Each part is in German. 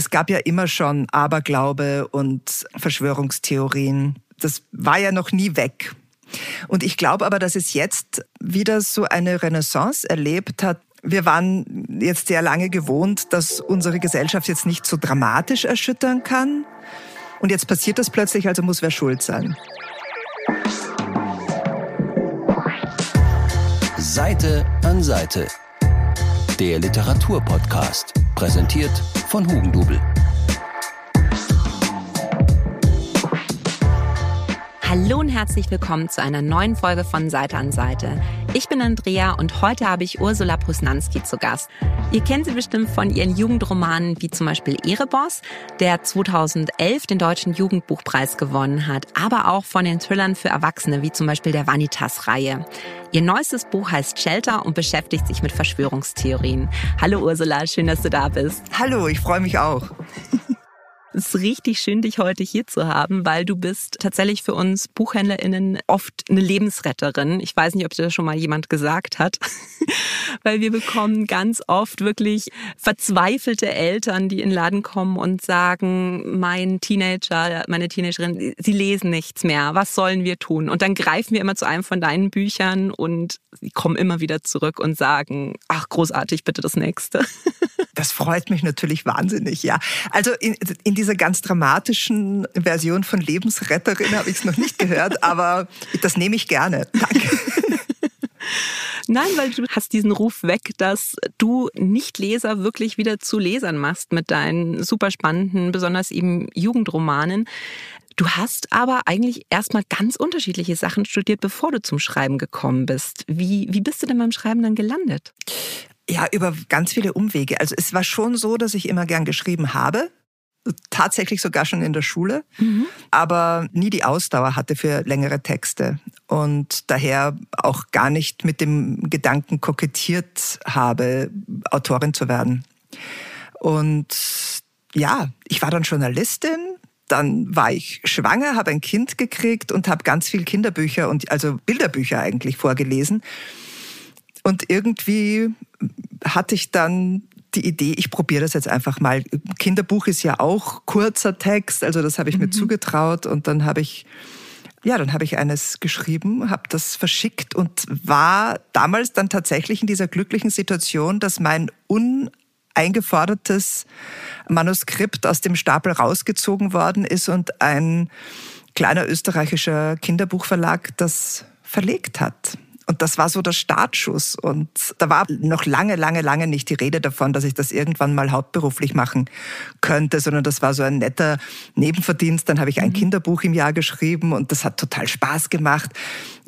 es gab ja immer schon Aberglaube und Verschwörungstheorien. Das war ja noch nie weg. Und ich glaube aber, dass es jetzt wieder so eine Renaissance erlebt hat. Wir waren jetzt sehr lange gewohnt, dass unsere Gesellschaft jetzt nicht so dramatisch erschüttern kann. Und jetzt passiert das plötzlich, also muss wer schuld sein. Seite an Seite. Der Literaturpodcast. Präsentiert von Hugendubel. Hallo und herzlich willkommen zu einer neuen Folge von Seite an Seite. Ich bin Andrea und heute habe ich Ursula Prusnanski zu Gast. Ihr kennt sie bestimmt von ihren Jugendromanen wie zum Beispiel Ereboss, der 2011 den Deutschen Jugendbuchpreis gewonnen hat, aber auch von den Thrillern für Erwachsene wie zum Beispiel der Vanitas-Reihe. Ihr neuestes Buch heißt Shelter und beschäftigt sich mit Verschwörungstheorien. Hallo Ursula, schön, dass du da bist. Hallo, ich freue mich auch. Es ist richtig schön, dich heute hier zu haben, weil du bist tatsächlich für uns BuchhändlerInnen oft eine Lebensretterin. Ich weiß nicht, ob dir das schon mal jemand gesagt hat, weil wir bekommen ganz oft wirklich verzweifelte Eltern, die in den Laden kommen und sagen, mein Teenager, meine Teenagerin, sie lesen nichts mehr. Was sollen wir tun? Und dann greifen wir immer zu einem von deinen Büchern und sie kommen immer wieder zurück und sagen, ach, großartig, bitte das nächste. Das freut mich natürlich wahnsinnig, ja. Also in, in dieser ganz dramatischen Version von Lebensretterin habe ich es noch nicht gehört, aber das nehme ich gerne. Danke. Nein, weil du hast diesen Ruf weg, dass du Nicht-Leser wirklich wieder zu Lesern machst mit deinen super spannenden, besonders eben Jugendromanen. Du hast aber eigentlich erstmal ganz unterschiedliche Sachen studiert, bevor du zum Schreiben gekommen bist. Wie, wie bist du denn beim Schreiben dann gelandet? Ja, über ganz viele Umwege. Also es war schon so, dass ich immer gern geschrieben habe. Tatsächlich sogar schon in der Schule, mhm. aber nie die Ausdauer hatte für längere Texte und daher auch gar nicht mit dem Gedanken kokettiert habe, Autorin zu werden. Und ja, ich war dann Journalistin, dann war ich schwanger, habe ein Kind gekriegt und habe ganz viel Kinderbücher und also Bilderbücher eigentlich vorgelesen. Und irgendwie hatte ich dann die Idee, ich probiere das jetzt einfach mal. Kinderbuch ist ja auch kurzer Text, also das habe ich mhm. mir zugetraut und dann habe ich ja, dann habe ich eines geschrieben, habe das verschickt und war damals dann tatsächlich in dieser glücklichen Situation, dass mein uneingefordertes Manuskript aus dem Stapel rausgezogen worden ist und ein kleiner österreichischer Kinderbuchverlag das verlegt hat. Und das war so der Startschuss. Und da war noch lange, lange, lange nicht die Rede davon, dass ich das irgendwann mal hauptberuflich machen könnte, sondern das war so ein netter Nebenverdienst. Dann habe ich ein mhm. Kinderbuch im Jahr geschrieben und das hat total Spaß gemacht.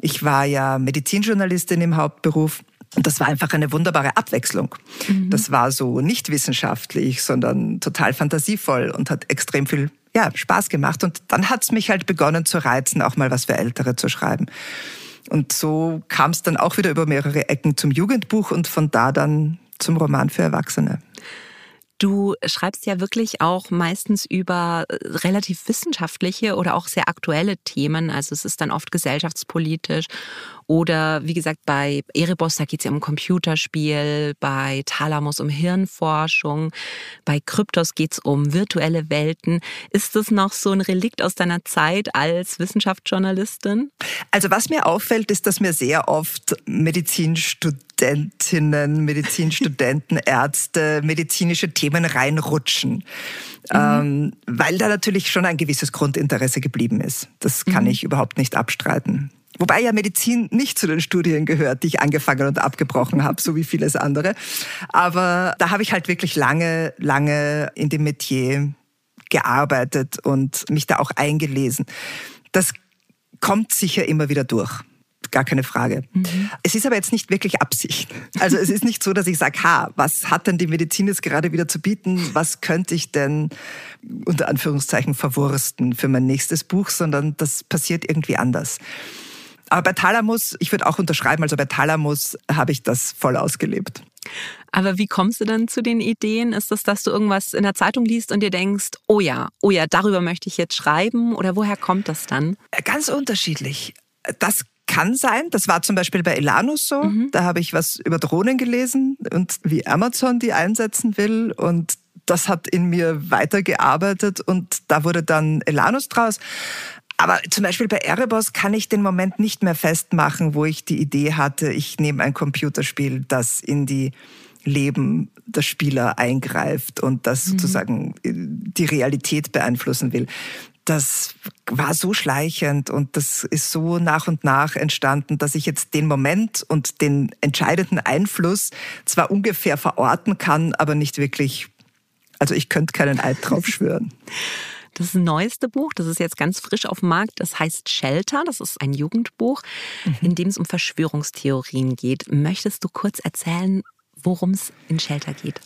Ich war ja Medizinjournalistin im Hauptberuf. Und das war einfach eine wunderbare Abwechslung. Mhm. Das war so nicht wissenschaftlich, sondern total fantasievoll und hat extrem viel ja, Spaß gemacht. Und dann hat es mich halt begonnen zu reizen, auch mal was für Ältere zu schreiben. Und so kam es dann auch wieder über mehrere Ecken zum Jugendbuch und von da dann zum Roman für Erwachsene. Du schreibst ja wirklich auch meistens über äh, relativ wissenschaftliche oder auch sehr aktuelle Themen. Also es ist dann oft gesellschaftspolitisch oder wie gesagt, bei Erebos, da geht es ja um Computerspiel, bei Thalamus um Hirnforschung, bei Kryptos geht es um virtuelle Welten. Ist das noch so ein Relikt aus deiner Zeit als Wissenschaftsjournalistin? Also was mir auffällt, ist, dass mir sehr oft Medizinstudentinnen, Medizinstudenten, Ärzte, medizinische Themen reinrutschen. Mhm. Ähm, weil da natürlich schon ein gewisses Grundinteresse geblieben ist. Das kann mhm. ich überhaupt nicht abstreiten. Wobei ja Medizin nicht zu den Studien gehört, die ich angefangen und abgebrochen habe, so wie vieles andere. Aber da habe ich halt wirklich lange, lange in dem Metier gearbeitet und mich da auch eingelesen. Das kommt sicher immer wieder durch. Gar keine Frage. Mhm. Es ist aber jetzt nicht wirklich Absicht. Also es ist nicht so, dass ich sage, ha, was hat denn die Medizin jetzt gerade wieder zu bieten? Was könnte ich denn unter Anführungszeichen verwursten für mein nächstes Buch? Sondern das passiert irgendwie anders. Aber bei Thalamus, ich würde auch unterschreiben, also bei Thalamus habe ich das voll ausgelebt. Aber wie kommst du dann zu den Ideen? Ist das, dass du irgendwas in der Zeitung liest und dir denkst, oh ja, oh ja, darüber möchte ich jetzt schreiben? Oder woher kommt das dann? Ganz unterschiedlich. Das kann sein. Das war zum Beispiel bei Elanus so. Mhm. Da habe ich was über Drohnen gelesen und wie Amazon die einsetzen will. Und das hat in mir weitergearbeitet und da wurde dann Elanus draus. Aber zum Beispiel bei Erebos kann ich den Moment nicht mehr festmachen, wo ich die Idee hatte, ich nehme ein Computerspiel, das in die Leben der Spieler eingreift und das mhm. sozusagen die Realität beeinflussen will. Das war so schleichend und das ist so nach und nach entstanden, dass ich jetzt den Moment und den entscheidenden Einfluss zwar ungefähr verorten kann, aber nicht wirklich, also ich könnte keinen Eid drauf schwören. Das neueste Buch, das ist jetzt ganz frisch auf dem Markt, das heißt Shelter. Das ist ein Jugendbuch, mhm. in dem es um Verschwörungstheorien geht. Möchtest du kurz erzählen, worum es in Shelter geht?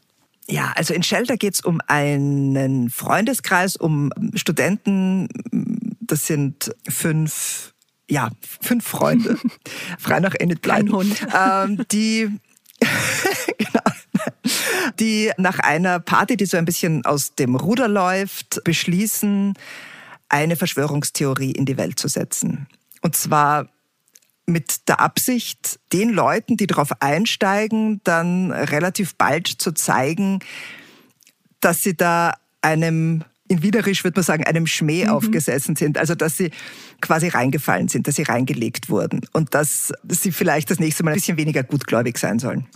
Ja, also in Shelter geht es um einen Freundeskreis, um Studenten. Das sind fünf, ja, fünf Freunde, frei nach Enid Hund. Ähm, die genau, die nach einer Party, die so ein bisschen aus dem Ruder läuft, beschließen, eine Verschwörungstheorie in die Welt zu setzen. Und zwar mit der Absicht, den Leuten, die darauf einsteigen, dann relativ bald zu zeigen, dass sie da einem in Wienerisch würde man sagen, einem Schmäh mhm. aufgesessen sind. Also, dass sie quasi reingefallen sind, dass sie reingelegt wurden und dass sie vielleicht das nächste Mal ein bisschen weniger gutgläubig sein sollen.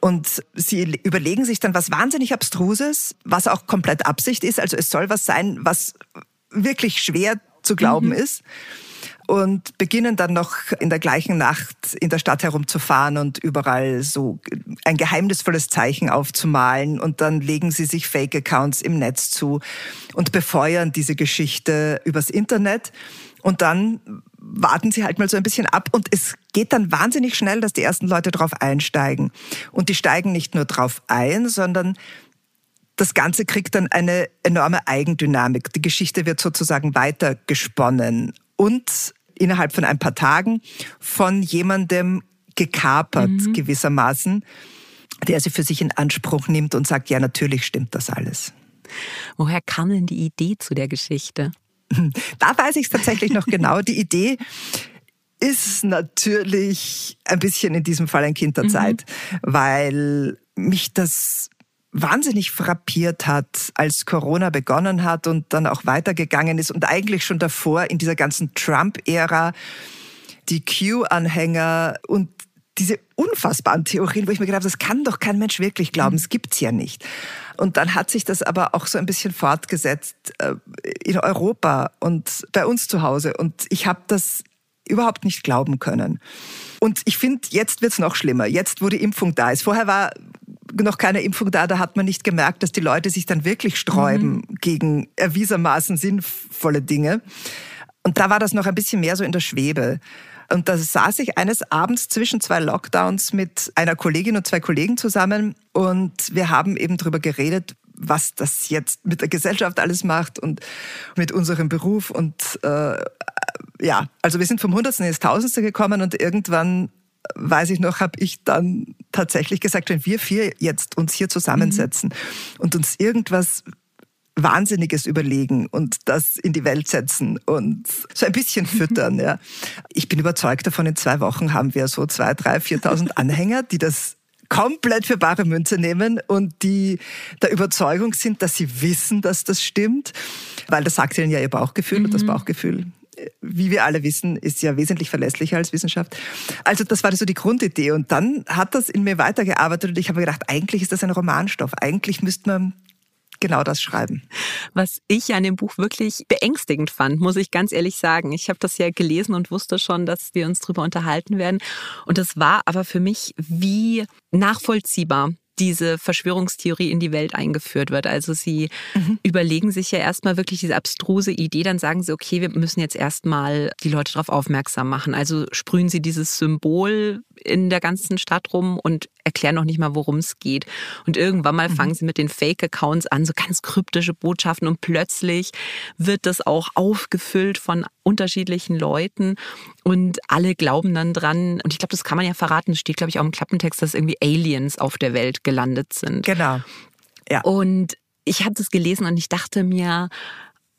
Und sie überlegen sich dann was wahnsinnig Abstruses, was auch komplett Absicht ist. Also, es soll was sein, was wirklich schwer zu glauben mhm. ist und beginnen dann noch in der gleichen Nacht in der Stadt herumzufahren und überall so ein geheimnisvolles Zeichen aufzumalen und dann legen sie sich Fake-Accounts im Netz zu und befeuern diese Geschichte übers Internet und dann warten sie halt mal so ein bisschen ab und es geht dann wahnsinnig schnell, dass die ersten Leute drauf einsteigen. Und die steigen nicht nur drauf ein, sondern das Ganze kriegt dann eine enorme Eigendynamik. Die Geschichte wird sozusagen weitergesponnen und innerhalb von ein paar Tagen von jemandem gekapert mhm. gewissermaßen, der sie für sich in Anspruch nimmt und sagt, ja, natürlich stimmt das alles. Woher kam denn die Idee zu der Geschichte? Da weiß ich es tatsächlich noch genau. Die Idee ist natürlich ein bisschen in diesem Fall ein Kind der mhm. Zeit, weil mich das wahnsinnig frappiert hat, als Corona begonnen hat und dann auch weitergegangen ist und eigentlich schon davor in dieser ganzen Trump-Ära die Q-Anhänger und diese unfassbaren Theorien, wo ich mir gedacht habe, das kann doch kein Mensch wirklich glauben, es gibt's ja nicht. Und dann hat sich das aber auch so ein bisschen fortgesetzt äh, in Europa und bei uns zu Hause. Und ich habe das überhaupt nicht glauben können. Und ich finde, jetzt wird's noch schlimmer. Jetzt, wo die Impfung da ist. Vorher war noch keine Impfung da, da hat man nicht gemerkt, dass die Leute sich dann wirklich sträuben mhm. gegen erwiesermaßen sinnvolle Dinge. Und da war das noch ein bisschen mehr so in der Schwebe. Und da saß ich eines Abends zwischen zwei Lockdowns mit einer Kollegin und zwei Kollegen zusammen und wir haben eben darüber geredet, was das jetzt mit der Gesellschaft alles macht und mit unserem Beruf. Und äh, ja, also wir sind vom Hundertsten ins Tausendste gekommen und irgendwann weiß ich noch, habe ich dann tatsächlich gesagt, wenn wir vier jetzt uns hier zusammensetzen mhm. und uns irgendwas Wahnsinniges überlegen und das in die Welt setzen und so ein bisschen füttern. Ja. Ich bin überzeugt davon, in zwei Wochen haben wir so zwei, drei, viertausend Anhänger, die das komplett für bare Münze nehmen und die der Überzeugung sind, dass sie wissen, dass das stimmt, weil das sagt ihnen ja ihr Bauchgefühl mhm. und das mhm. Bauchgefühl wie wir alle wissen, ist ja wesentlich verlässlicher als Wissenschaft. Also das war so die Grundidee. Und dann hat das in mir weitergearbeitet und ich habe gedacht, eigentlich ist das ein Romanstoff. Eigentlich müsste man genau das schreiben. Was ich an dem Buch wirklich beängstigend fand, muss ich ganz ehrlich sagen. Ich habe das ja gelesen und wusste schon, dass wir uns darüber unterhalten werden. Und das war aber für mich wie nachvollziehbar diese Verschwörungstheorie in die Welt eingeführt wird. Also sie mhm. überlegen sich ja erstmal wirklich diese abstruse Idee, dann sagen sie, okay, wir müssen jetzt erstmal die Leute darauf aufmerksam machen. Also sprühen sie dieses Symbol in der ganzen Stadt rum und erklären noch nicht mal, worum es geht. Und irgendwann mal mhm. fangen sie mit den Fake-Accounts an, so ganz kryptische Botschaften und plötzlich wird das auch aufgefüllt von unterschiedlichen Leuten und alle glauben dann dran. Und ich glaube, das kann man ja verraten, steht, glaube ich, auch im Klappentext, dass irgendwie Aliens auf der Welt gelandet sind. Genau. Ja. Und ich habe das gelesen und ich dachte mir,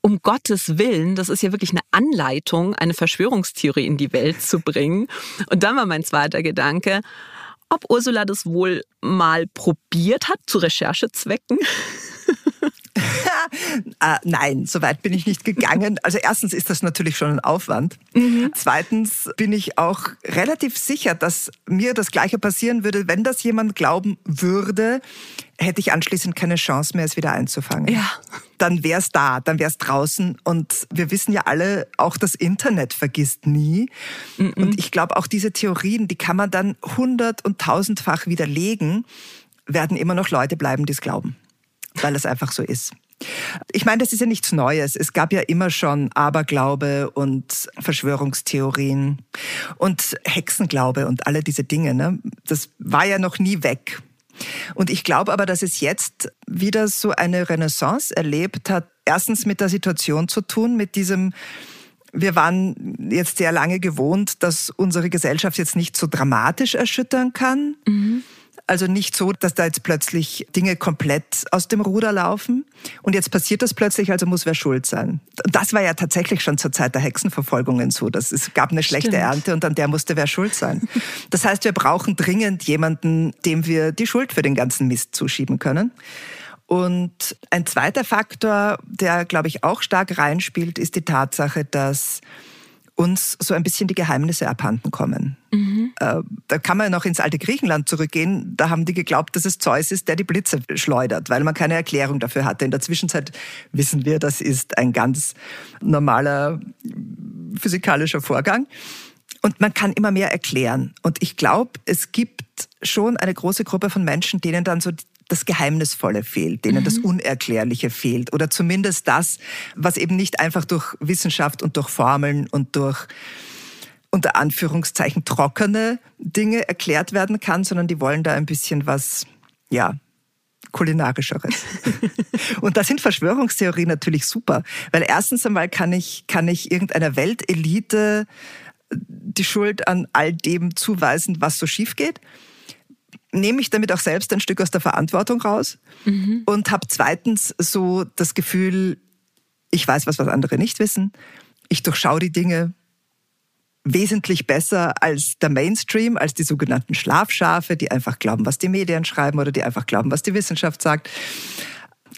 um Gottes Willen, das ist ja wirklich eine Anleitung, eine Verschwörungstheorie in die Welt zu bringen. Und dann war mein zweiter Gedanke, ob Ursula das wohl mal probiert hat zu Recherchezwecken. Äh, nein, so weit bin ich nicht gegangen. Also erstens ist das natürlich schon ein Aufwand. Mhm. Zweitens bin ich auch relativ sicher, dass mir das Gleiche passieren würde, wenn das jemand glauben würde, hätte ich anschließend keine Chance mehr, es wieder einzufangen. Ja. Dann wäre es da, dann wäre es draußen. Und wir wissen ja alle, auch das Internet vergisst nie. Mm -mm. Und ich glaube, auch diese Theorien, die kann man dann hundert- und tausendfach widerlegen, werden immer noch Leute bleiben, die es glauben. Weil es einfach so ist. Ich meine, das ist ja nichts Neues. Es gab ja immer schon Aberglaube und Verschwörungstheorien und Hexenglaube und alle diese Dinge. Ne? Das war ja noch nie weg. Und ich glaube aber, dass es jetzt wieder so eine Renaissance erlebt hat. Erstens mit der Situation zu tun, mit diesem, wir waren jetzt sehr lange gewohnt, dass unsere Gesellschaft jetzt nicht so dramatisch erschüttern kann. Mhm. Also nicht so, dass da jetzt plötzlich Dinge komplett aus dem Ruder laufen. Und jetzt passiert das plötzlich, also muss wer schuld sein. Das war ja tatsächlich schon zur Zeit der Hexenverfolgungen so. Dass es gab eine schlechte Stimmt. Ernte und an der musste wer schuld sein. Das heißt, wir brauchen dringend jemanden, dem wir die Schuld für den ganzen Mist zuschieben können. Und ein zweiter Faktor, der, glaube ich, auch stark reinspielt, ist die Tatsache, dass uns so ein bisschen die Geheimnisse abhanden kommen. Mhm. Äh, da kann man noch ins alte Griechenland zurückgehen. Da haben die geglaubt, dass es Zeus ist, der die Blitze schleudert, weil man keine Erklärung dafür hatte. In der Zwischenzeit wissen wir, das ist ein ganz normaler physikalischer Vorgang. Und man kann immer mehr erklären. Und ich glaube, es gibt schon eine große Gruppe von Menschen, denen dann so das Geheimnisvolle fehlt, denen mhm. das Unerklärliche fehlt oder zumindest das, was eben nicht einfach durch Wissenschaft und durch Formeln und durch unter Anführungszeichen trockene Dinge erklärt werden kann, sondern die wollen da ein bisschen was, ja, kulinarischeres. und da sind Verschwörungstheorien natürlich super, weil erstens einmal kann ich, kann ich irgendeiner Weltelite die Schuld an all dem zuweisen, was so schief geht nehme ich damit auch selbst ein Stück aus der Verantwortung raus mhm. und habe zweitens so das Gefühl, ich weiß was, was andere nicht wissen. Ich durchschaue die Dinge wesentlich besser als der Mainstream, als die sogenannten Schlafschafe, die einfach glauben, was die Medien schreiben oder die einfach glauben, was die Wissenschaft sagt.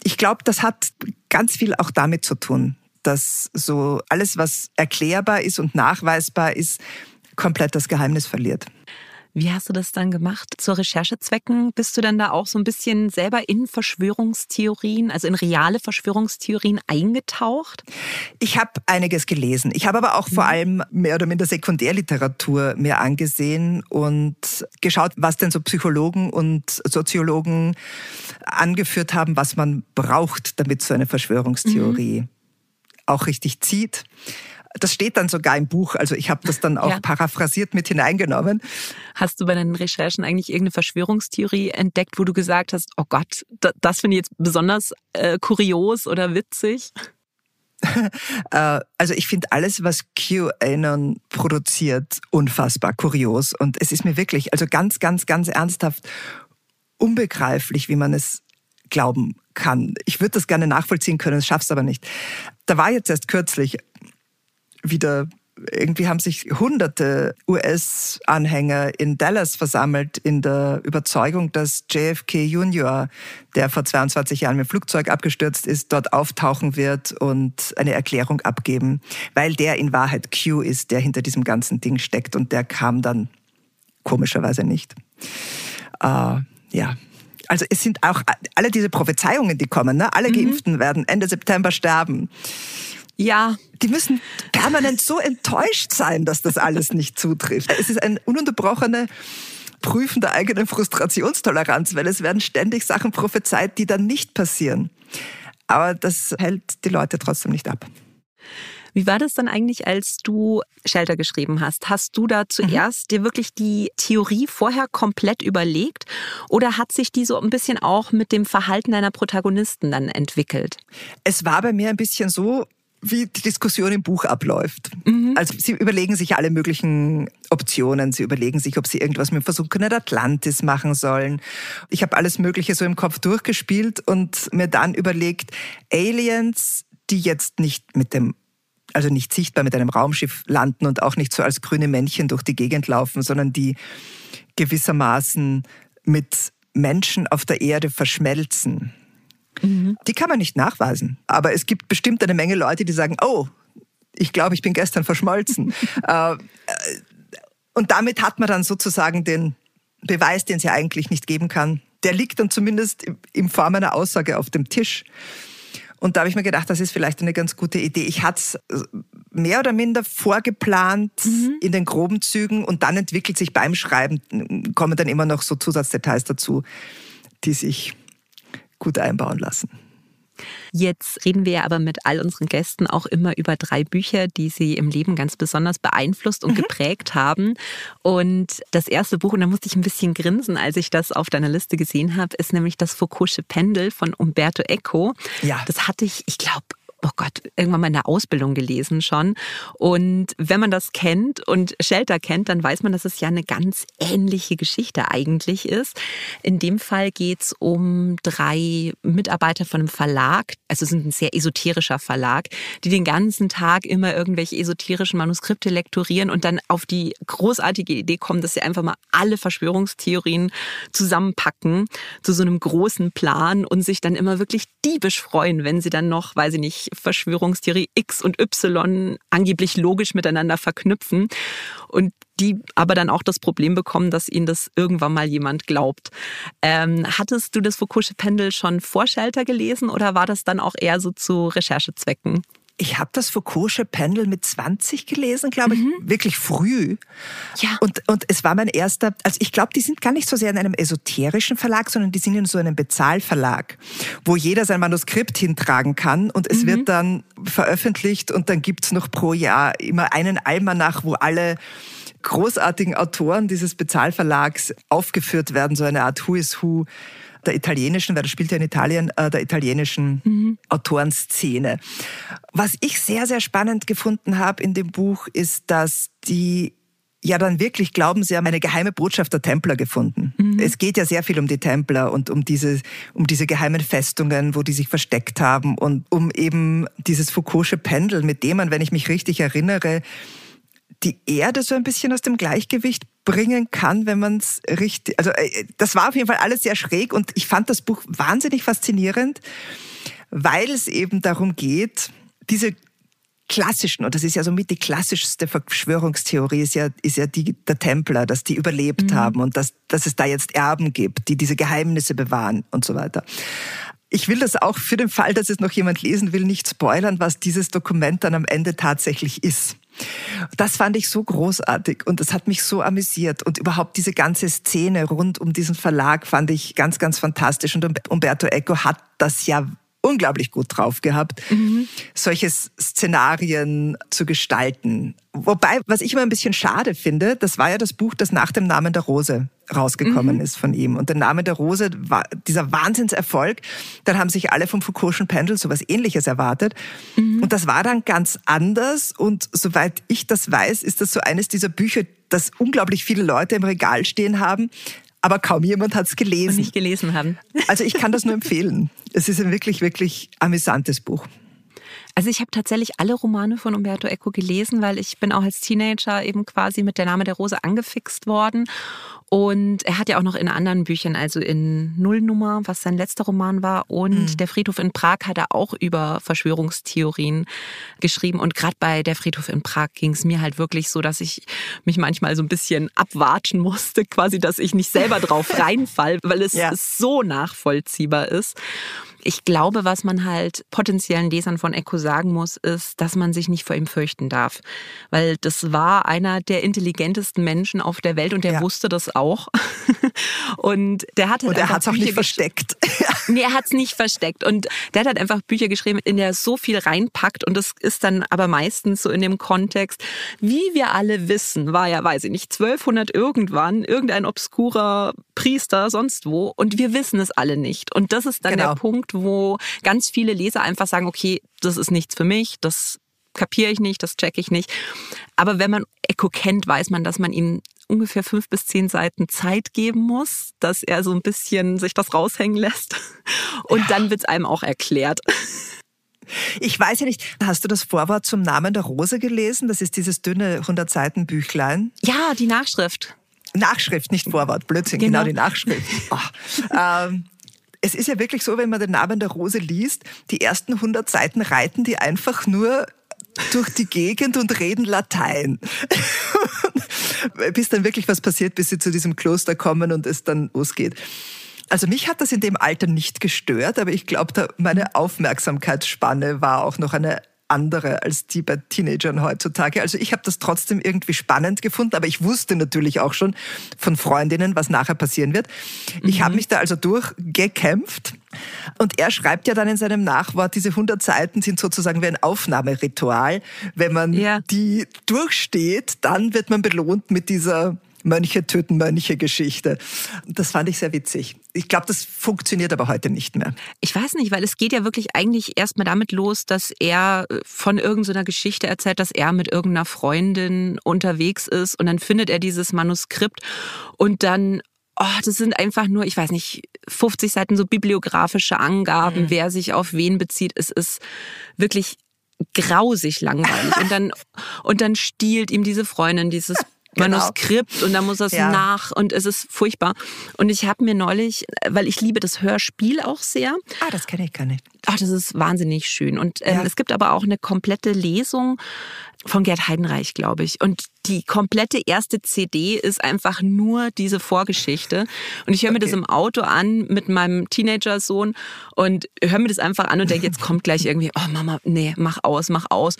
Ich glaube, das hat ganz viel auch damit zu tun, dass so alles, was erklärbar ist und nachweisbar ist, komplett das Geheimnis verliert. Wie hast du das dann gemacht? Zur Recherchezwecken bist du dann da auch so ein bisschen selber in Verschwörungstheorien, also in reale Verschwörungstheorien eingetaucht? Ich habe einiges gelesen. Ich habe aber auch vor mhm. allem mehr oder minder Sekundärliteratur mir angesehen und geschaut, was denn so Psychologen und Soziologen angeführt haben, was man braucht, damit so eine Verschwörungstheorie mhm. auch richtig zieht. Das steht dann sogar im Buch. Also ich habe das dann auch ja. paraphrasiert mit hineingenommen. Hast du bei deinen Recherchen eigentlich irgendeine Verschwörungstheorie entdeckt, wo du gesagt hast, oh Gott, das finde ich jetzt besonders äh, kurios oder witzig? Äh, also ich finde alles, was QAnon produziert, unfassbar kurios. Und es ist mir wirklich, also ganz, ganz, ganz ernsthaft unbegreiflich, wie man es glauben kann. Ich würde das gerne nachvollziehen können, es schaff's aber nicht. Da war jetzt erst kürzlich wieder irgendwie haben sich hunderte US-Anhänger in Dallas versammelt in der Überzeugung, dass JFK Junior, der vor 22 Jahren mit dem Flugzeug abgestürzt ist, dort auftauchen wird und eine Erklärung abgeben, weil der in Wahrheit Q ist, der hinter diesem ganzen Ding steckt und der kam dann komischerweise nicht. Äh, ja, also es sind auch alle diese Prophezeiungen, die kommen, ne? alle mhm. Geimpften werden Ende September sterben. Ja. Die müssen permanent so enttäuscht sein, dass das alles nicht zutrifft. Es ist ein ununterbrochene Prüfen der eigenen Frustrationstoleranz, weil es werden ständig Sachen prophezeit, die dann nicht passieren. Aber das hält die Leute trotzdem nicht ab. Wie war das dann eigentlich, als du Shelter geschrieben hast? Hast du da zuerst mhm. dir wirklich die Theorie vorher komplett überlegt oder hat sich die so ein bisschen auch mit dem Verhalten deiner Protagonisten dann entwickelt? Es war bei mir ein bisschen so, wie die Diskussion im Buch abläuft. Mhm. Also sie überlegen sich alle möglichen Optionen. Sie überlegen sich, ob sie irgendwas mit dem versunkenen Atlantis machen sollen. Ich habe alles Mögliche so im Kopf durchgespielt und mir dann überlegt, Aliens, die jetzt nicht mit dem also nicht sichtbar mit einem Raumschiff landen und auch nicht so als grüne Männchen durch die Gegend laufen, sondern die gewissermaßen mit Menschen auf der Erde verschmelzen Mhm. Die kann man nicht nachweisen. Aber es gibt bestimmt eine Menge Leute, die sagen, oh, ich glaube, ich bin gestern verschmolzen. Äh, äh, und damit hat man dann sozusagen den Beweis, den es ja eigentlich nicht geben kann. Der liegt dann zumindest in Form einer Aussage auf dem Tisch. Und da habe ich mir gedacht, das ist vielleicht eine ganz gute Idee. Ich hatte es äh, mehr oder minder vorgeplant mhm. in den groben Zügen und dann entwickelt sich beim Schreiben, kommen dann immer noch so Zusatzdetails dazu, die sich gut einbauen lassen. Jetzt reden wir ja aber mit all unseren Gästen auch immer über drei Bücher, die sie im Leben ganz besonders beeinflusst und mhm. geprägt haben. Und das erste Buch, und da musste ich ein bisschen grinsen, als ich das auf deiner Liste gesehen habe, ist nämlich das Foucault'sche Pendel von Umberto Eco. Ja. Das hatte ich, ich glaube, oh Gott, irgendwann mal in der Ausbildung gelesen schon. Und wenn man das kennt und Shelter kennt, dann weiß man, dass es ja eine ganz ähnliche Geschichte eigentlich ist. In dem Fall geht es um drei Mitarbeiter von einem Verlag, also es ist ein sehr esoterischer Verlag, die den ganzen Tag immer irgendwelche esoterischen Manuskripte lektorieren und dann auf die großartige Idee kommen, dass sie einfach mal alle Verschwörungstheorien zusammenpacken zu so einem großen Plan und sich dann immer wirklich diebisch freuen, wenn sie dann noch, weiß ich nicht, Verschwörungstheorie X und Y angeblich logisch miteinander verknüpfen und die aber dann auch das Problem bekommen, dass ihnen das irgendwann mal jemand glaubt. Ähm, hattest du das Foucault'sche Pendel schon vor Shelter gelesen oder war das dann auch eher so zu Recherchezwecken? Ich habe das Foucault'sche Pendel mit 20 gelesen, glaube ich, mhm. wirklich früh. Ja. Und, und es war mein erster, also ich glaube, die sind gar nicht so sehr in einem esoterischen Verlag, sondern die sind in so einem Bezahlverlag, wo jeder sein Manuskript hintragen kann und es mhm. wird dann veröffentlicht und dann gibt's noch pro Jahr immer einen Almanach, wo alle großartigen Autoren dieses Bezahlverlags aufgeführt werden, so eine Art Who is Who der italienischen, weil das spielt ja in Italien, äh, der italienischen mhm. Autorenszene. Was ich sehr, sehr spannend gefunden habe in dem Buch, ist, dass die ja dann wirklich glauben, sie haben eine geheime Botschaft der Templer gefunden. Mhm. Es geht ja sehr viel um die Templer und um diese, um diese geheimen Festungen, wo die sich versteckt haben und um eben dieses Foucault'sche Pendel, mit dem man, wenn ich mich richtig erinnere, die Erde so ein bisschen aus dem Gleichgewicht bringen kann, wenn man es richtig. Also äh, das war auf jeden Fall alles sehr schräg und ich fand das Buch wahnsinnig faszinierend, weil es eben darum geht, diese klassischen, und das ist ja somit die klassischste Verschwörungstheorie, ist ja, ist ja die der Templer, dass die überlebt mhm. haben und dass, dass es da jetzt Erben gibt, die diese Geheimnisse bewahren und so weiter. Ich will das auch für den Fall, dass es noch jemand lesen will, nicht spoilern, was dieses Dokument dann am Ende tatsächlich ist. Das fand ich so großartig und das hat mich so amüsiert. Und überhaupt diese ganze Szene rund um diesen Verlag fand ich ganz, ganz fantastisch. Und Umberto Eco hat das ja unglaublich gut drauf gehabt, mhm. solche Szenarien zu gestalten. Wobei, was ich immer ein bisschen schade finde, das war ja das Buch, das nach dem Namen der Rose rausgekommen mhm. ist von ihm. Und der Name der Rose war dieser Wahnsinnserfolg. Dann haben sich alle vom Foucault'schen Pendel sowas ähnliches erwartet. Mhm. Und das war dann ganz anders. Und soweit ich das weiß, ist das so eines dieser Bücher, das unglaublich viele Leute im Regal stehen haben, aber kaum jemand hat es gelesen. Und nicht gelesen haben. Also ich kann das nur empfehlen. Es ist ein wirklich, wirklich amüsantes Buch. Also ich habe tatsächlich alle Romane von Umberto Eco gelesen, weil ich bin auch als Teenager eben quasi mit der Name der Rose angefixt worden. Und er hat ja auch noch in anderen Büchern, also in Nullnummer, was sein letzter Roman war, und mhm. Der Friedhof in Prag hat er auch über Verschwörungstheorien geschrieben. Und gerade bei Der Friedhof in Prag ging es mir halt wirklich so, dass ich mich manchmal so ein bisschen abwatschen musste, quasi, dass ich nicht selber drauf reinfall, weil es ja. so nachvollziehbar ist. Ich glaube, was man halt potenziellen Lesern von Echo sagen muss, ist, dass man sich nicht vor ihm fürchten darf. Weil das war einer der intelligentesten Menschen auf der Welt und der ja. wusste das auch. und der hat halt Und er hat es auch nicht versteckt. nee, er hat es nicht versteckt. Und der hat halt einfach Bücher geschrieben, in der er so viel reinpackt. Und das ist dann aber meistens so in dem Kontext, wie wir alle wissen, war ja, weiß ich nicht, 1200 irgendwann, irgendein obskurer Priester sonst wo. Und wir wissen es alle nicht. Und das ist dann genau. der Punkt, wo ganz viele Leser einfach sagen, okay, das ist nichts für mich, das kapiere ich nicht, das checke ich nicht. Aber wenn man Echo kennt, weiß man, dass man ihm ungefähr fünf bis zehn Seiten Zeit geben muss, dass er so ein bisschen sich das raushängen lässt. Und ja. dann wird es einem auch erklärt. Ich weiß ja nicht, hast du das Vorwort zum Namen der Rose gelesen? Das ist dieses dünne 100 Seiten Büchlein. Ja, die Nachschrift. Nachschrift, nicht Vorwort, Blödsinn, genau, genau die Nachschrift. Oh. Ähm, Es ist ja wirklich so, wenn man den Namen der Rose liest, die ersten 100 Seiten reiten die einfach nur durch die Gegend und reden Latein. bis dann wirklich was passiert, bis sie zu diesem Kloster kommen und es dann losgeht. Also mich hat das in dem Alter nicht gestört, aber ich glaube, meine Aufmerksamkeitsspanne war auch noch eine andere als die bei Teenagern heutzutage. Also ich habe das trotzdem irgendwie spannend gefunden, aber ich wusste natürlich auch schon von Freundinnen, was nachher passieren wird. Mhm. Ich habe mich da also durchgekämpft. Und er schreibt ja dann in seinem Nachwort, diese 100 Seiten sind sozusagen wie ein Aufnahmeritual. Wenn man ja. die durchsteht, dann wird man belohnt mit dieser Mönche töten Mönche Geschichte. Das fand ich sehr witzig. Ich glaube, das funktioniert aber heute nicht mehr. Ich weiß nicht, weil es geht ja wirklich eigentlich erstmal damit los, dass er äh, von irgendeiner Geschichte erzählt, dass er mit irgendeiner Freundin unterwegs ist und dann findet er dieses Manuskript und dann Oh, das sind einfach nur, ich weiß nicht, 50 Seiten so bibliografische Angaben, mhm. wer sich auf wen bezieht. Es ist wirklich grausig langweilig. Und dann, und dann stiehlt ihm diese Freundin dieses genau. Manuskript und dann muss das ja. nach und es ist furchtbar. Und ich habe mir neulich, weil ich liebe das Hörspiel auch sehr. Ah, das kenne ich gar nicht. Ach, das ist wahnsinnig schön. Und ähm, ja. es gibt aber auch eine komplette Lesung von Gerd Heidenreich, glaube ich. Und die komplette erste CD ist einfach nur diese Vorgeschichte. Und ich höre mir okay. das im Auto an mit meinem Teenager-Sohn und höre mir das einfach an und denke, jetzt kommt gleich irgendwie, oh Mama, nee, mach aus, mach aus.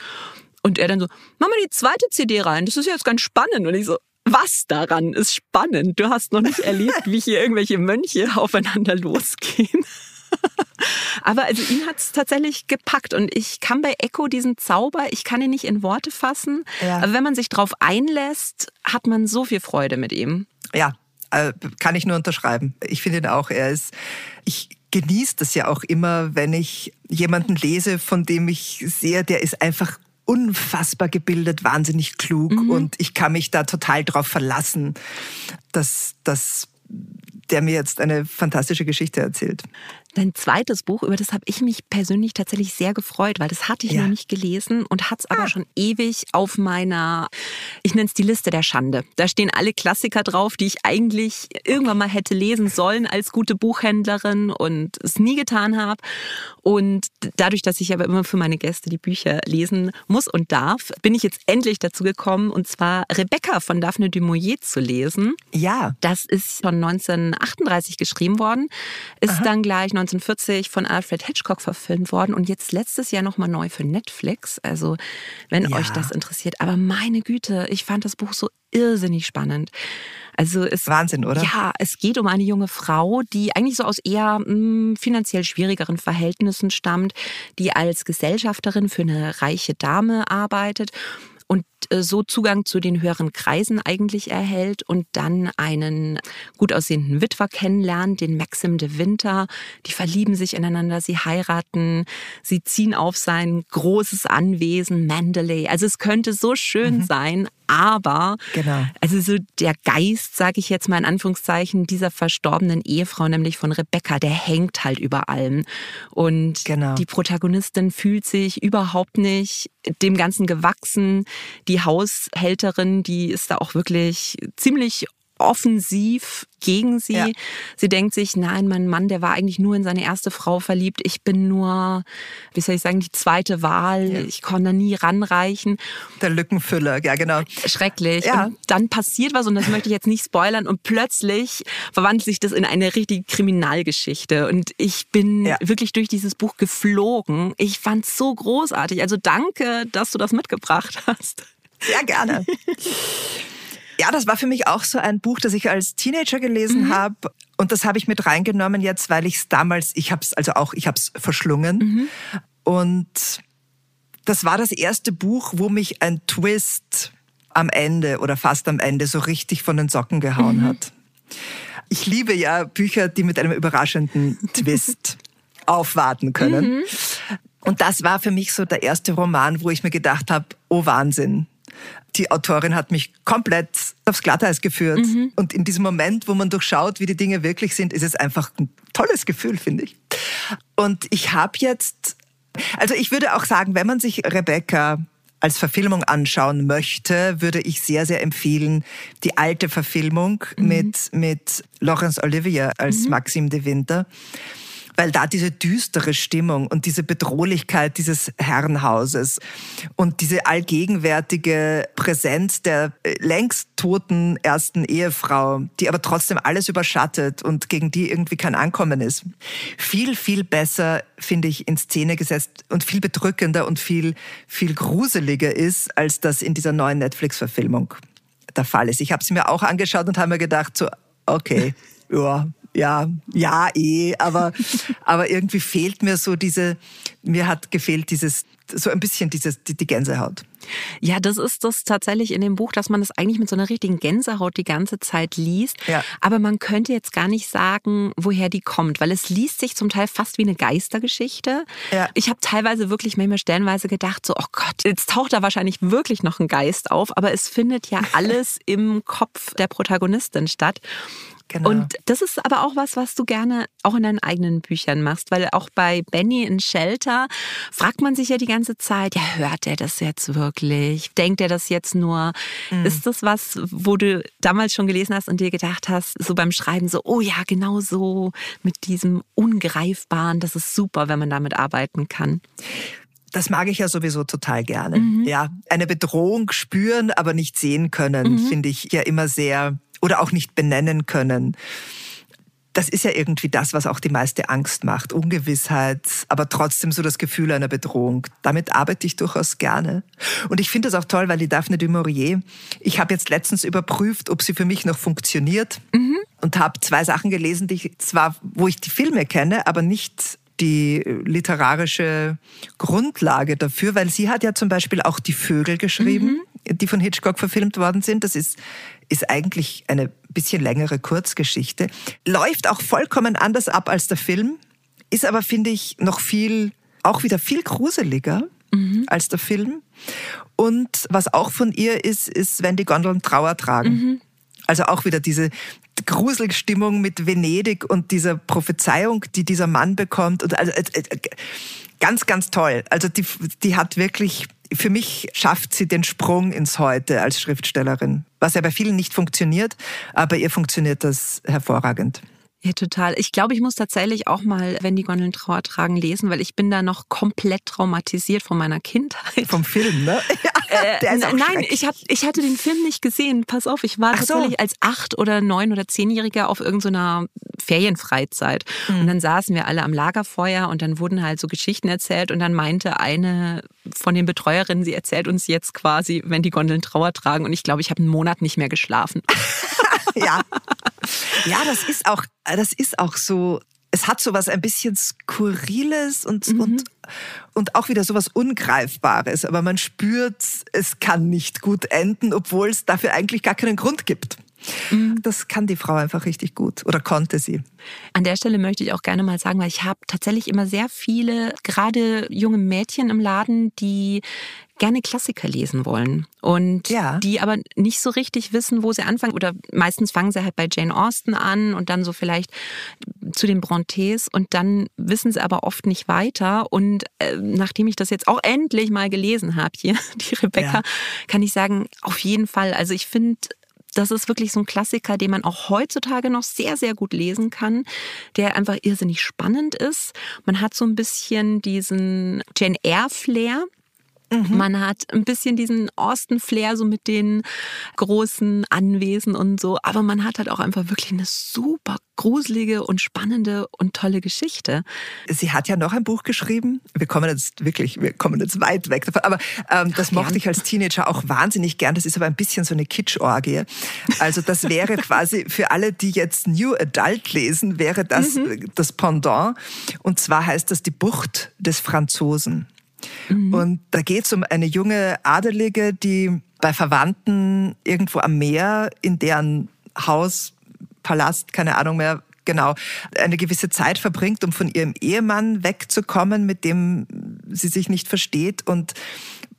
Und er dann so, mach mal die zweite CD rein, das ist jetzt ganz spannend. Und ich so, was daran ist spannend? Du hast noch nicht erlebt, wie hier irgendwelche Mönche aufeinander losgehen. Aber also ihn hat es tatsächlich gepackt und ich kann bei Echo diesen Zauber, ich kann ihn nicht in Worte fassen. Ja. Aber wenn man sich drauf einlässt, hat man so viel Freude mit ihm. Ja, äh, kann ich nur unterschreiben. Ich finde ihn auch, er ist, ich genieße das ja auch immer, wenn ich jemanden lese, von dem ich sehe, der ist einfach unfassbar gebildet, wahnsinnig klug mhm. und ich kann mich da total drauf verlassen, dass, dass der mir jetzt eine fantastische Geschichte erzählt. Dein zweites Buch, über das habe ich mich persönlich tatsächlich sehr gefreut, weil das hatte ich ja. noch nicht gelesen und hat es aber ah. schon ewig auf meiner, ich nenne es die Liste der Schande. Da stehen alle Klassiker drauf, die ich eigentlich irgendwann mal hätte lesen sollen als gute Buchhändlerin und es nie getan habe. Und dadurch, dass ich aber immer für meine Gäste die Bücher lesen muss und darf, bin ich jetzt endlich dazu gekommen, und zwar Rebecca von Daphne du Maurier zu lesen. Ja. Das ist von 1938 geschrieben worden, ist Aha. dann gleich 1940 von Alfred Hitchcock verfilmt worden und jetzt letztes Jahr nochmal neu für Netflix. Also, wenn ja. euch das interessiert. Aber meine Güte, ich fand das Buch so irrsinnig spannend. Also es, Wahnsinn, oder? Ja, es geht um eine junge Frau, die eigentlich so aus eher mh, hm, finanziell schwierigeren Verhältnissen stammt, die als Gesellschafterin für eine reiche Dame arbeitet und äh, so Zugang zu den höheren Kreisen eigentlich erhält und dann einen gut aussehenden Witwer kennenlernt, den Maxim de Winter. Die verlieben sich ineinander, sie heiraten, sie ziehen auf sein großes Anwesen Mandalay. Also es könnte so schön mhm. sein, aber genau. also so der Geist, sage ich jetzt mal in Anführungszeichen, dieser verstorbenen Ehefrau, nämlich von Rebecca, der hängt halt über allem. Und genau. die Protagonistin fühlt sich überhaupt nicht dem Ganzen gewachsen. Die Haushälterin, die ist da auch wirklich ziemlich offensiv gegen sie. Ja. Sie denkt sich, nein, mein Mann, der war eigentlich nur in seine erste Frau verliebt. Ich bin nur, wie soll ich sagen, die zweite Wahl. Ja. Ich konnte nie ranreichen. Der Lückenfüller, ja genau. Schrecklich. Ja. Und dann passiert was und das möchte ich jetzt nicht spoilern und plötzlich verwandelt sich das in eine richtige Kriminalgeschichte und ich bin ja. wirklich durch dieses Buch geflogen. Ich fand es so großartig. Also danke, dass du das mitgebracht hast. Sehr gerne. Ja, das war für mich auch so ein Buch, das ich als Teenager gelesen mhm. habe. Und das habe ich mit reingenommen jetzt, weil ich es damals, ich habe es also auch, ich habe es verschlungen. Mhm. Und das war das erste Buch, wo mich ein Twist am Ende oder fast am Ende so richtig von den Socken gehauen mhm. hat. Ich liebe ja Bücher, die mit einem überraschenden Twist aufwarten können. Mhm. Und das war für mich so der erste Roman, wo ich mir gedacht habe, oh Wahnsinn, die Autorin hat mich komplett aufs Glatteis geführt. Mhm. Und in diesem Moment, wo man durchschaut, wie die Dinge wirklich sind, ist es einfach ein tolles Gefühl, finde ich. Und ich habe jetzt, also ich würde auch sagen, wenn man sich Rebecca als Verfilmung anschauen möchte, würde ich sehr, sehr empfehlen, die alte Verfilmung mhm. mit, mit Laurence Olivier als mhm. Maxim de Winter. Weil da diese düstere Stimmung und diese Bedrohlichkeit dieses Herrenhauses und diese allgegenwärtige Präsenz der äh, längst toten ersten Ehefrau, die aber trotzdem alles überschattet und gegen die irgendwie kein Ankommen ist, viel, viel besser, finde ich, in Szene gesetzt und viel bedrückender und viel, viel gruseliger ist, als das in dieser neuen Netflix-Verfilmung. Der Fall ist. Ich habe sie mir auch angeschaut und habe mir gedacht, so, okay, ja, ja, ja, eh, aber, aber irgendwie fehlt mir so diese, mir hat gefehlt dieses, so ein bisschen dieses, die, die Gänsehaut. Ja, das ist das tatsächlich in dem Buch, dass man das eigentlich mit so einer richtigen Gänsehaut die ganze Zeit liest. Ja. Aber man könnte jetzt gar nicht sagen, woher die kommt, weil es liest sich zum Teil fast wie eine Geistergeschichte. Ja. Ich habe teilweise wirklich manchmal stellenweise gedacht, so, oh Gott, jetzt taucht da wahrscheinlich wirklich noch ein Geist auf, aber es findet ja alles im Kopf der Protagonistin statt. Genau. Und das ist aber auch was, was du gerne auch in deinen eigenen Büchern machst, weil auch bei Benny in Shelter fragt man sich ja die ganze Zeit, ja, hört er das jetzt wirklich? Denkt er das jetzt nur? Mhm. Ist das was, wo du damals schon gelesen hast und dir gedacht hast, so beim Schreiben so, oh ja, genau so mit diesem Ungreifbaren, das ist super, wenn man damit arbeiten kann? Das mag ich ja sowieso total gerne. Mhm. Ja, eine Bedrohung spüren, aber nicht sehen können, mhm. finde ich ja immer sehr oder auch nicht benennen können. Das ist ja irgendwie das, was auch die meiste Angst macht. Ungewissheit, aber trotzdem so das Gefühl einer Bedrohung. Damit arbeite ich durchaus gerne. Und ich finde das auch toll, weil die Daphne du Maurier, ich habe jetzt letztens überprüft, ob sie für mich noch funktioniert mhm. und habe zwei Sachen gelesen, die ich zwar, wo ich die Filme kenne, aber nicht die literarische Grundlage dafür, weil sie hat ja zum Beispiel auch die Vögel geschrieben, mhm. Die von Hitchcock verfilmt worden sind. Das ist ist eigentlich eine bisschen längere Kurzgeschichte. Läuft auch vollkommen anders ab als der Film, ist aber, finde ich, noch viel, auch wieder viel gruseliger mhm. als der Film. Und was auch von ihr ist, ist, wenn die Gondeln Trauer tragen. Mhm. Also auch wieder diese Gruselstimmung mit Venedig und dieser Prophezeiung, die dieser Mann bekommt. Und also, äh, äh, ganz, ganz toll. Also die, die hat wirklich für mich schafft sie den Sprung ins Heute als Schriftstellerin, was ja bei vielen nicht funktioniert, aber ihr funktioniert das hervorragend. Ja, total. Ich glaube, ich muss tatsächlich auch mal, wenn die Gondeln Trauer tragen, lesen, weil ich bin da noch komplett traumatisiert von meiner Kindheit. Vom Film, ne? Ja, äh, nein, ich, hab, ich hatte den Film nicht gesehen. Pass auf, ich war Ach tatsächlich so. als acht oder neun oder zehnjähriger auf irgendeiner Ferienfreizeit. Mhm. Und dann saßen wir alle am Lagerfeuer und dann wurden halt so Geschichten erzählt und dann meinte eine von den Betreuerinnen, sie erzählt uns jetzt quasi, wenn die Gondeln Trauer tragen. Und ich glaube, ich habe einen Monat nicht mehr geschlafen. ja. Ja, das ist auch, das ist auch so, es hat so was ein bisschen Skurriles und, mhm. und, und auch wieder so was Ungreifbares. Aber man spürt, es kann nicht gut enden, obwohl es dafür eigentlich gar keinen Grund gibt. Mhm. Das kann die Frau einfach richtig gut oder konnte sie. An der Stelle möchte ich auch gerne mal sagen, weil ich habe tatsächlich immer sehr viele, gerade junge Mädchen im Laden, die gerne Klassiker lesen wollen und ja. die aber nicht so richtig wissen, wo sie anfangen oder meistens fangen sie halt bei Jane Austen an und dann so vielleicht zu den Brontes und dann wissen sie aber oft nicht weiter und äh, nachdem ich das jetzt auch endlich mal gelesen habe hier, die Rebecca, ja. kann ich sagen, auf jeden Fall, also ich finde das ist wirklich so ein Klassiker, den man auch heutzutage noch sehr, sehr gut lesen kann, der einfach irrsinnig spannend ist. Man hat so ein bisschen diesen Jane Eyre-Flair. Mhm. Man hat ein bisschen diesen Austin-Flair, so mit den großen Anwesen und so. Aber man hat halt auch einfach wirklich eine super gruselige und spannende und tolle Geschichte. Sie hat ja noch ein Buch geschrieben. Wir kommen jetzt wirklich, wir kommen jetzt weit weg davon. Aber ähm, das Ach, mochte gern. ich als Teenager auch wahnsinnig gern. Das ist aber ein bisschen so eine Kitschorgie. Also das wäre quasi für alle, die jetzt New Adult lesen, wäre das mhm. das Pendant. Und zwar heißt das die Bucht des Franzosen. Mhm. Und da geht es um eine junge Adelige, die bei Verwandten irgendwo am Meer in deren Haus, Palast, keine Ahnung mehr, genau, eine gewisse Zeit verbringt, um von ihrem Ehemann wegzukommen, mit dem sie sich nicht versteht. Und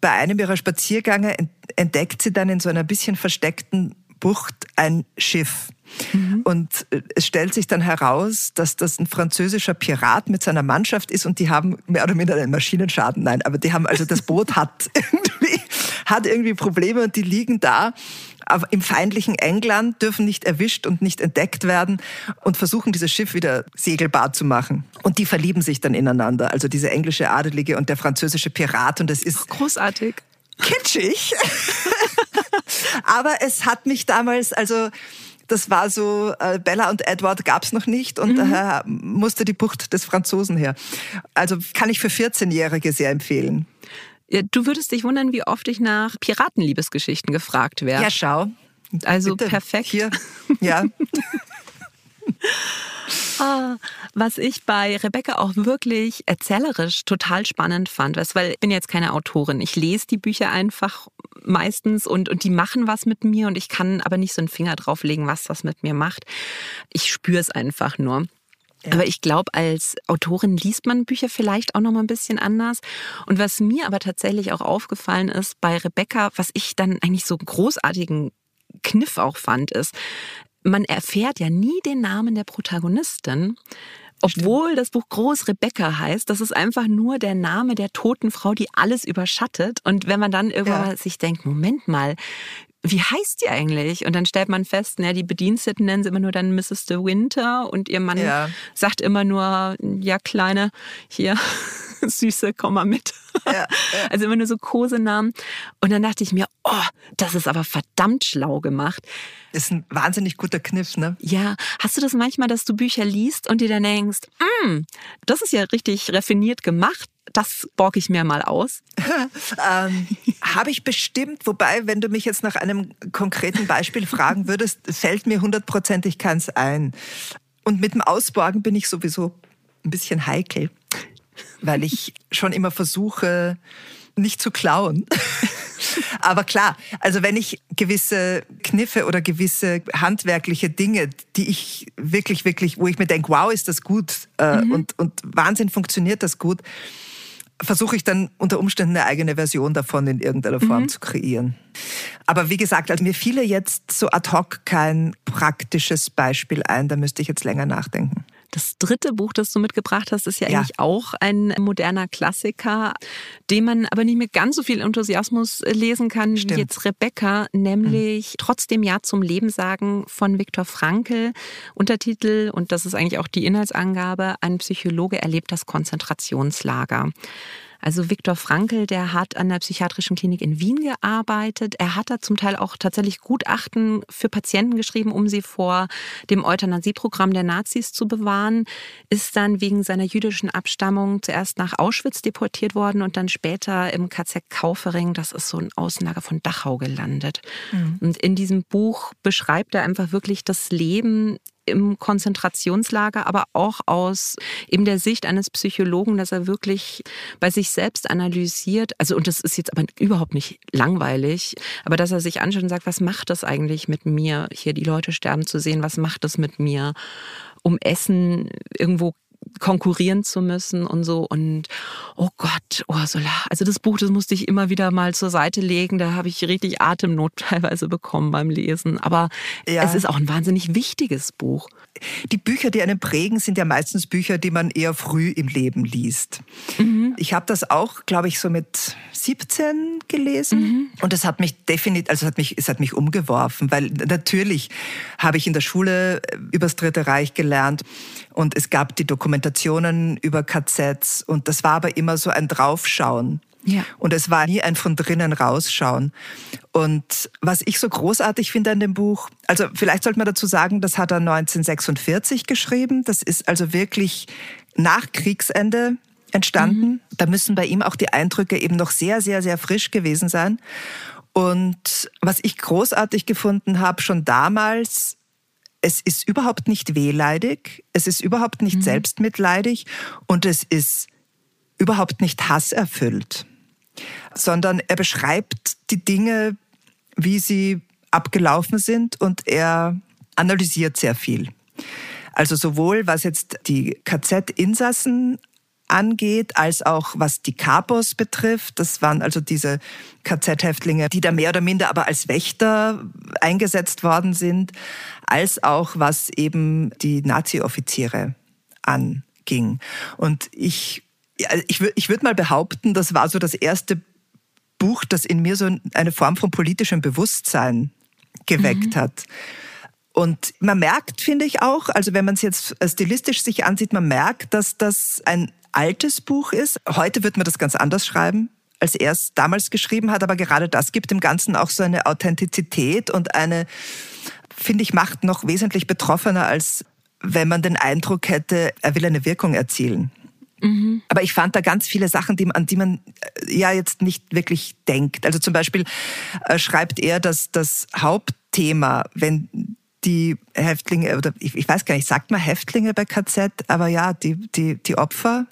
bei einem ihrer Spaziergänge entdeckt sie dann in so einer bisschen versteckten Bucht ein Schiff. Mhm. Und äh, es stellt sich dann heraus, dass das ein französischer Pirat mit seiner Mannschaft ist und die haben mehr oder minder einen Maschinenschaden. Nein, aber die haben also das Boot hat irgendwie, hat irgendwie Probleme und die liegen da im feindlichen England, dürfen nicht erwischt und nicht entdeckt werden und versuchen, dieses Schiff wieder segelbar zu machen. Und die verlieben sich dann ineinander. Also diese englische Adelige und der französische Pirat. Und das ist großartig. Kitschig. aber es hat mich damals, also das war so, äh, Bella und Edward gab's noch nicht und mhm. daher musste die Bucht des Franzosen her. Also kann ich für 14-Jährige sehr empfehlen. Ja, du würdest dich wundern, wie oft ich nach Piratenliebesgeschichten gefragt werde. Ja, schau. Also Bitte. perfekt. Hier. Ja. Ah, was ich bei Rebecca auch wirklich erzählerisch total spannend fand, weil ich bin jetzt keine Autorin. Ich lese die Bücher einfach meistens und, und die machen was mit mir und ich kann aber nicht so einen Finger drauflegen, was das mit mir macht. Ich spüre es einfach nur. Ja. Aber ich glaube, als Autorin liest man Bücher vielleicht auch noch mal ein bisschen anders. Und was mir aber tatsächlich auch aufgefallen ist bei Rebecca, was ich dann eigentlich so großartigen Kniff auch fand, ist, man erfährt ja nie den Namen der Protagonistin. Obwohl das Buch Groß Rebecca heißt, das ist einfach nur der Name der toten Frau, die alles überschattet. Und wenn man dann irgendwann ja. sich denkt, Moment mal, wie heißt die eigentlich? Und dann stellt man fest, ne, die Bediensteten nennen sie immer nur dann Mrs. De Winter und ihr Mann ja. sagt immer nur, ja, Kleine, hier, Süße, komm mal mit. Ja, ja. Also immer nur so Kosenamen. Und dann dachte ich mir, oh, das ist aber verdammt schlau gemacht. Ist ein wahnsinnig guter Kniff, ne? Ja. Hast du das manchmal, dass du Bücher liest und dir dann denkst, mm, das ist ja richtig raffiniert gemacht das borg ich mir mal aus. ähm, Habe ich bestimmt, wobei, wenn du mich jetzt nach einem konkreten Beispiel fragen würdest, fällt mir hundertprozentig keins ein. Und mit dem Ausborgen bin ich sowieso ein bisschen heikel, weil ich schon immer versuche, nicht zu klauen. Aber klar, also wenn ich gewisse Kniffe oder gewisse handwerkliche Dinge, die ich wirklich, wirklich, wo ich mir denke, wow, ist das gut äh, mhm. und, und Wahnsinn funktioniert das gut, versuche ich dann unter Umständen eine eigene Version davon in irgendeiner Form mhm. zu kreieren. Aber wie gesagt, also mir fiele jetzt so ad hoc kein praktisches Beispiel ein, da müsste ich jetzt länger nachdenken. Das dritte Buch, das du mitgebracht hast, ist ja, ja, eigentlich auch ein moderner Klassiker, den man aber nicht mit ganz so viel Enthusiasmus lesen kann Stimmt. wie jetzt Rebecca, nämlich mhm. Trotzdem Ja zum Leben sagen von Viktor Frankl. Untertitel, und das ist eigentlich auch die Inhaltsangabe, ein Psychologe erlebt das Konzentrationslager. Also Viktor Frankl, der hat an der psychiatrischen Klinik in Wien gearbeitet. Er hat da zum Teil auch tatsächlich Gutachten für Patienten geschrieben, um sie vor dem Euthanasieprogramm der Nazis zu bewahren. Ist dann wegen seiner jüdischen Abstammung zuerst nach Auschwitz deportiert worden und dann später im KZ Kaufering, das ist so ein Außenlager von Dachau gelandet. Mhm. Und in diesem Buch beschreibt er einfach wirklich das Leben im Konzentrationslager, aber auch aus eben der Sicht eines Psychologen, dass er wirklich bei sich selbst analysiert. Also, und das ist jetzt aber überhaupt nicht langweilig, aber dass er sich anschaut und sagt, was macht das eigentlich mit mir, hier die Leute sterben zu sehen, was macht das mit mir? Um Essen irgendwo konkurrieren zu müssen und so. Und oh Gott, Ursula. Also das Buch, das musste ich immer wieder mal zur Seite legen. Da habe ich richtig Atemnot teilweise bekommen beim Lesen. Aber ja. es ist auch ein wahnsinnig wichtiges Buch. Die Bücher, die einen prägen, sind ja meistens Bücher, die man eher früh im Leben liest. Mhm. Ich habe das auch, glaube ich, so mit 17 gelesen. Mhm. Und es hat mich definitiv, also es hat mich, es hat mich umgeworfen, weil natürlich habe ich in der Schule übers Dritte Reich gelernt und es gab die Dokumentationen über KZs und das war aber immer so ein Draufschauen. Ja. Und es war nie ein von drinnen rausschauen. Und was ich so großartig finde an dem Buch, also vielleicht sollte man dazu sagen, das hat er 1946 geschrieben. Das ist also wirklich nach Kriegsende entstanden. Mhm. Da müssen bei ihm auch die Eindrücke eben noch sehr, sehr, sehr frisch gewesen sein. Und was ich großartig gefunden habe, schon damals, es ist überhaupt nicht wehleidig, es ist überhaupt nicht mhm. selbstmitleidig und es ist überhaupt nicht hasserfüllt, sondern er beschreibt die Dinge, wie sie abgelaufen sind und er analysiert sehr viel. Also sowohl was jetzt die KZ-Insassen angeht, als auch was die Kapos betrifft. Das waren also diese KZ-Häftlinge, die da mehr oder minder aber als Wächter eingesetzt worden sind, als auch was eben die Nazi-Offiziere anging. Und ich, ich, ich würde mal behaupten, das war so das erste Buch, das in mir so eine Form von politischem Bewusstsein geweckt mhm. hat. Und man merkt, finde ich auch, also wenn man es jetzt stilistisch sich ansieht, man merkt, dass das ein altes Buch ist. Heute wird man das ganz anders schreiben als er es damals geschrieben hat, aber gerade das gibt dem Ganzen auch so eine Authentizität und eine, finde ich, macht noch wesentlich betroffener, als wenn man den Eindruck hätte, er will eine Wirkung erzielen. Mhm. Aber ich fand da ganz viele Sachen, die, an die man äh, ja jetzt nicht wirklich denkt. Also zum Beispiel äh, schreibt er, dass das Hauptthema, wenn die Häftlinge, oder ich, ich weiß gar nicht, sagt man Häftlinge bei KZ, aber ja, die, die, die Opfer,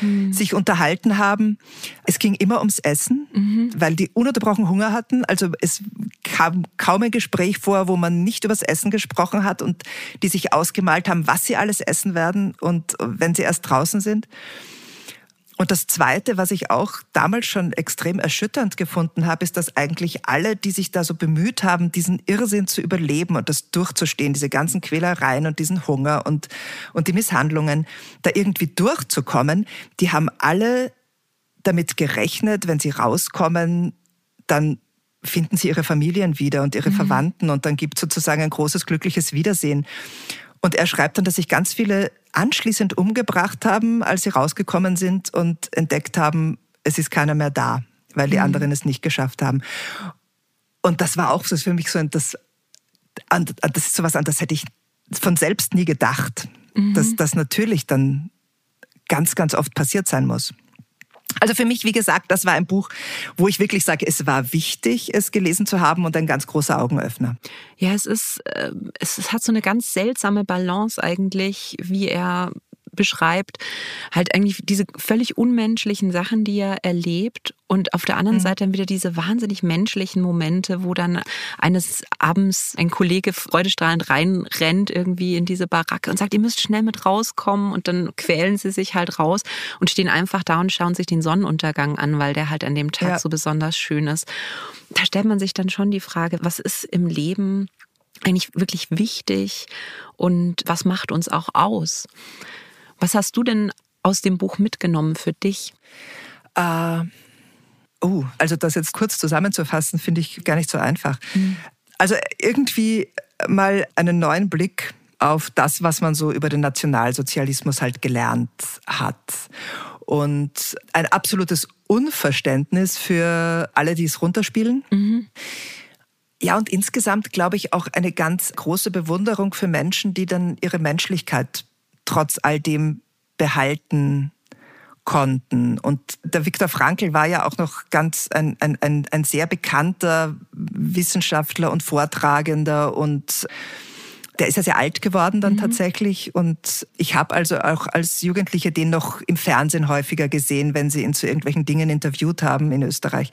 mhm. sich unterhalten haben. Es ging immer ums Essen, mhm. weil die ununterbrochen Hunger hatten. Also es kam kaum ein Gespräch vor, wo man nicht übers Essen gesprochen hat und die sich ausgemalt haben, was sie alles essen werden und wenn sie erst draußen sind. Und das Zweite, was ich auch damals schon extrem erschütternd gefunden habe, ist, dass eigentlich alle, die sich da so bemüht haben, diesen Irrsinn zu überleben und das durchzustehen, diese ganzen Quälereien und diesen Hunger und, und die Misshandlungen, da irgendwie durchzukommen, die haben alle damit gerechnet, wenn sie rauskommen, dann finden sie ihre Familien wieder und ihre mhm. Verwandten und dann gibt es sozusagen ein großes glückliches Wiedersehen. Und er schreibt dann, dass sich ganz viele anschließend umgebracht haben, als sie rausgekommen sind und entdeckt haben, es ist keiner mehr da, weil die mhm. anderen es nicht geschafft haben. Und das war auch so für mich so ein, das, das ist sowas an, das hätte ich von selbst nie gedacht, mhm. dass das natürlich dann ganz, ganz oft passiert sein muss. Also für mich, wie gesagt, das war ein Buch, wo ich wirklich sage, es war wichtig, es gelesen zu haben und ein ganz großer Augenöffner. Ja, es ist, äh, es hat so eine ganz seltsame Balance eigentlich, wie er beschreibt, halt eigentlich diese völlig unmenschlichen Sachen, die er erlebt und auf der anderen mhm. Seite dann wieder diese wahnsinnig menschlichen Momente, wo dann eines Abends ein Kollege freudestrahlend reinrennt irgendwie in diese Baracke und sagt, ihr müsst schnell mit rauskommen und dann quälen sie sich halt raus und stehen einfach da und schauen sich den Sonnenuntergang an, weil der halt an dem Tag ja. so besonders schön ist. Da stellt man sich dann schon die Frage, was ist im Leben eigentlich wirklich wichtig und was macht uns auch aus? Was hast du denn aus dem Buch mitgenommen für dich? Äh, oh, also das jetzt kurz zusammenzufassen, finde ich gar nicht so einfach. Mhm. Also irgendwie mal einen neuen Blick auf das, was man so über den Nationalsozialismus halt gelernt hat. Und ein absolutes Unverständnis für alle, die es runterspielen. Mhm. Ja, und insgesamt glaube ich auch eine ganz große Bewunderung für Menschen, die dann ihre Menschlichkeit trotz all dem behalten konnten. Und der Viktor Frankl war ja auch noch ganz ein, ein, ein, ein sehr bekannter Wissenschaftler und Vortragender und der ist ja sehr alt geworden dann mhm. tatsächlich und ich habe also auch als Jugendliche den noch im Fernsehen häufiger gesehen, wenn sie ihn zu irgendwelchen Dingen interviewt haben in Österreich.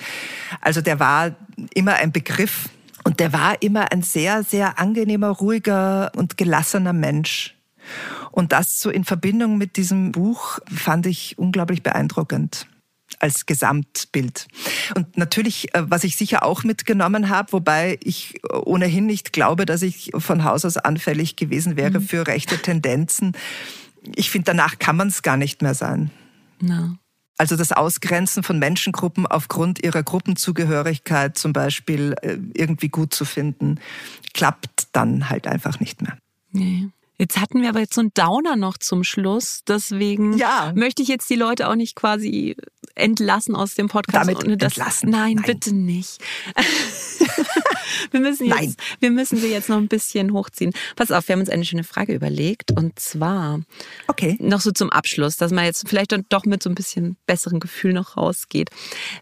Also der war immer ein Begriff und der war immer ein sehr, sehr angenehmer, ruhiger und gelassener Mensch. Und das so in Verbindung mit diesem Buch fand ich unglaublich beeindruckend als Gesamtbild. Und natürlich, äh, was ich sicher auch mitgenommen habe, wobei ich ohnehin nicht glaube, dass ich von Haus aus anfällig gewesen wäre mhm. für rechte Tendenzen. Ich finde, danach kann man es gar nicht mehr sein. No. Also das Ausgrenzen von Menschengruppen aufgrund ihrer Gruppenzugehörigkeit zum Beispiel äh, irgendwie gut zu finden, klappt dann halt einfach nicht mehr. Nee. Jetzt hatten wir aber jetzt so einen Downer noch zum Schluss. Deswegen ja. möchte ich jetzt die Leute auch nicht quasi entlassen aus dem Podcast. Damit das, entlassen? Nein, nein, bitte nicht. wir, müssen jetzt, nein. wir müssen sie jetzt noch ein bisschen hochziehen. Pass auf, wir haben uns eine schöne Frage überlegt. Und zwar okay. noch so zum Abschluss, dass man jetzt vielleicht doch mit so ein bisschen besseren Gefühl noch rausgeht.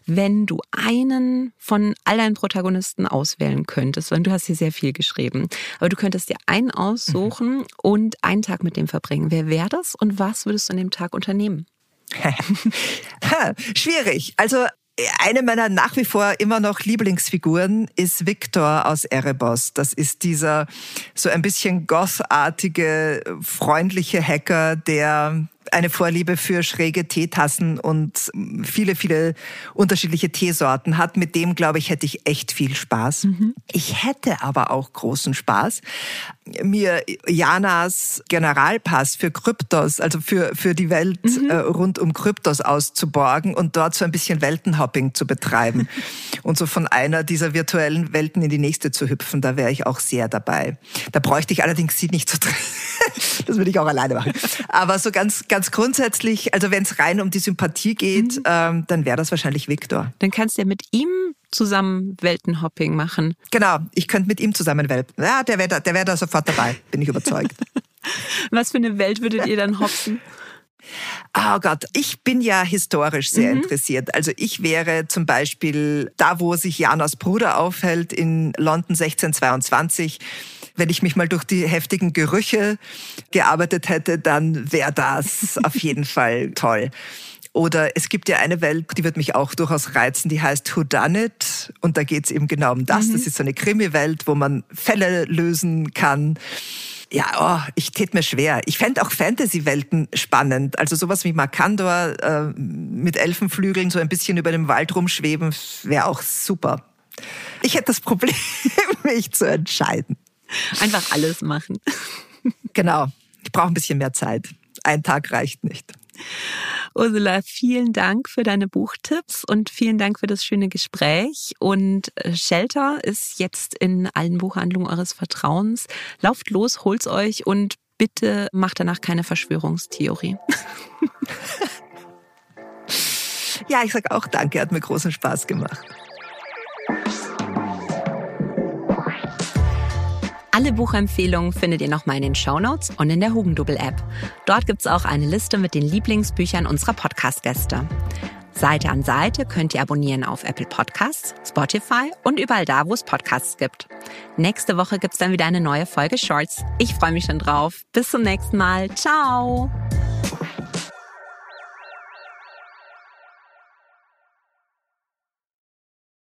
Wenn du einen von all deinen Protagonisten auswählen könntest, weil du hast hier sehr viel geschrieben, aber du könntest dir einen aussuchen mhm. Und einen Tag mit dem verbringen. Wer wäre das und was würdest du an dem Tag unternehmen? Schwierig. Also eine meiner nach wie vor immer noch Lieblingsfiguren ist Victor aus Erebos. Das ist dieser so ein bisschen gothartige, freundliche Hacker, der eine Vorliebe für schräge Teetassen und viele, viele unterschiedliche Teesorten hat. Mit dem, glaube ich, hätte ich echt viel Spaß. Mhm. Ich hätte aber auch großen Spaß, mir Janas Generalpass für Kryptos, also für, für die Welt mhm. äh, rund um Kryptos auszuborgen und dort so ein bisschen Weltenhopping zu betreiben und so von einer dieser virtuellen Welten in die nächste zu hüpfen. Da wäre ich auch sehr dabei. Da bräuchte ich allerdings sie nicht zu so Das würde ich auch alleine machen. Aber so ganz, ganz grundsätzlich, also wenn es rein um die Sympathie geht, mhm. ähm, dann wäre das wahrscheinlich Viktor. Dann kannst du ja mit ihm zusammen Weltenhopping machen. Genau, ich könnte mit ihm zusammen Welten. Ja, der wäre da, der wär da sofort dabei, bin ich überzeugt. Was für eine Welt würdet ihr dann hopsen? Oh Gott, ich bin ja historisch sehr mhm. interessiert. Also ich wäre zum Beispiel da, wo sich Janas Bruder aufhält, in London 1622 wenn ich mich mal durch die heftigen Gerüche gearbeitet hätte, dann wäre das auf jeden Fall toll. Oder es gibt ja eine Welt, die wird mich auch durchaus reizen, die heißt Who Done It? Und da geht es eben genau um das. Mhm. Das ist so eine Krimi-Welt, wo man Fälle lösen kann. Ja, oh, ich tät mir schwer. Ich fände auch Fantasy-Welten spannend. Also sowas wie Markandor äh, mit Elfenflügeln so ein bisschen über dem Wald rumschweben, wäre auch super. Ich hätte das Problem, mich zu entscheiden. Einfach alles machen. Genau. Ich brauche ein bisschen mehr Zeit. Ein Tag reicht nicht. Ursula, vielen Dank für deine Buchtipps und vielen Dank für das schöne Gespräch. Und äh, Shelter ist jetzt in allen Buchhandlungen eures Vertrauens. Lauft los, holt's euch und bitte macht danach keine Verschwörungstheorie. ja, ich sag auch danke, hat mir großen Spaß gemacht. Alle Buchempfehlungen findet ihr nochmal in den Shownotes und in der Hugendubel-App. Dort gibt's auch eine Liste mit den Lieblingsbüchern unserer Podcast-Gäste. Seite an Seite könnt ihr abonnieren auf Apple Podcasts, Spotify und überall da, wo es Podcasts gibt. Nächste Woche gibt's dann wieder eine neue Folge Shorts. Ich freue mich schon drauf. Bis zum nächsten Mal. Ciao!